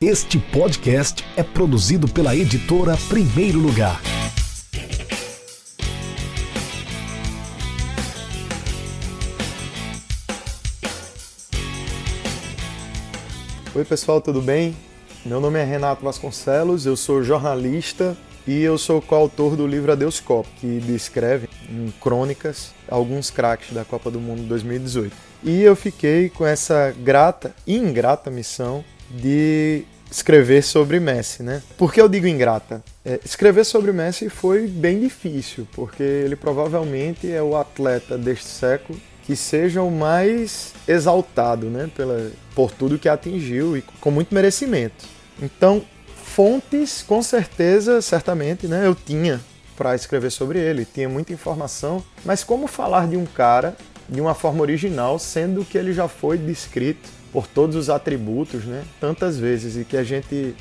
Este podcast é produzido pela editora Primeiro Lugar. Oi, pessoal, tudo bem? Meu nome é Renato Vasconcelos, eu sou jornalista e eu sou coautor do livro Adeus Copa, que descreve em crônicas alguns craques da Copa do Mundo 2018. E eu fiquei com essa grata e ingrata missão de escrever sobre Messi, né? Por que eu digo ingrata? É, escrever sobre Messi foi bem difícil, porque ele provavelmente é o atleta deste século que seja o mais exaltado, né? Pela, por tudo que atingiu e com muito merecimento. Então, fontes, com certeza, certamente, né? Eu tinha para escrever sobre ele, tinha muita informação, mas como falar de um cara de uma forma original, sendo que ele já foi descrito por todos os atributos, né? Tantas vezes e que a gente,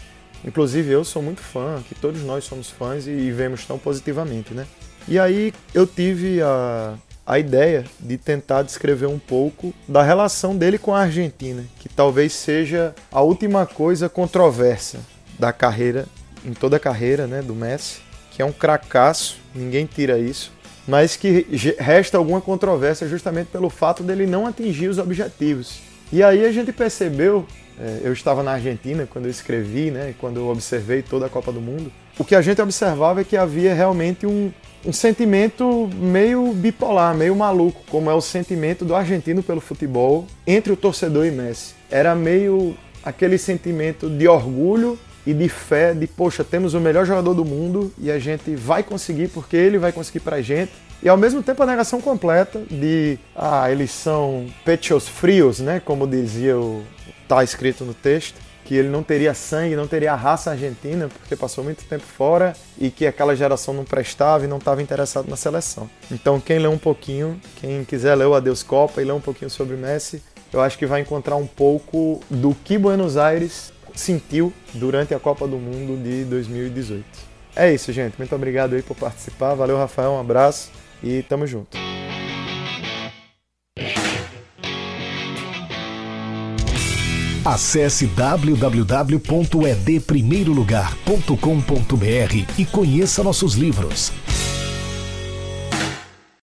inclusive eu sou muito fã, que todos nós somos fãs e, vemos tão positivamente, né? E aí eu tive a, a ideia de tentar descrever um pouco da relação dele com a Argentina, que talvez seja a última coisa controversa da carreira, em toda a carreira, né, do Messi, que é um cracaço, ninguém tira isso, mas que resta alguma controvérsia justamente pelo fato dele não atingir os objetivos. E aí a gente percebeu, é, eu estava na Argentina quando eu escrevi, né, quando eu observei toda a Copa do Mundo, o que a gente observava é que havia realmente um, um sentimento meio bipolar, meio maluco, como é o sentimento do argentino pelo futebol entre o torcedor e Messi. Era meio aquele sentimento de orgulho e de fé de, poxa, temos o melhor jogador do mundo e a gente vai conseguir porque ele vai conseguir pra gente. E ao mesmo tempo a negação completa de, ah, eles são pechos frios, né, como dizia o tá escrito no texto, que ele não teria sangue, não teria raça argentina, porque passou muito tempo fora e que aquela geração não prestava e não estava interessado na seleção. Então, quem lê um pouquinho, quem quiser ler o Adeus Copa e ler um pouquinho sobre Messi, eu acho que vai encontrar um pouco do que Buenos Aires sentiu durante a Copa do Mundo de 2018. É isso, gente. Muito obrigado aí por participar. Valeu, Rafael. Um abraço e tamo junto. Acesse www.edprimeirolugar.com.br e conheça nossos livros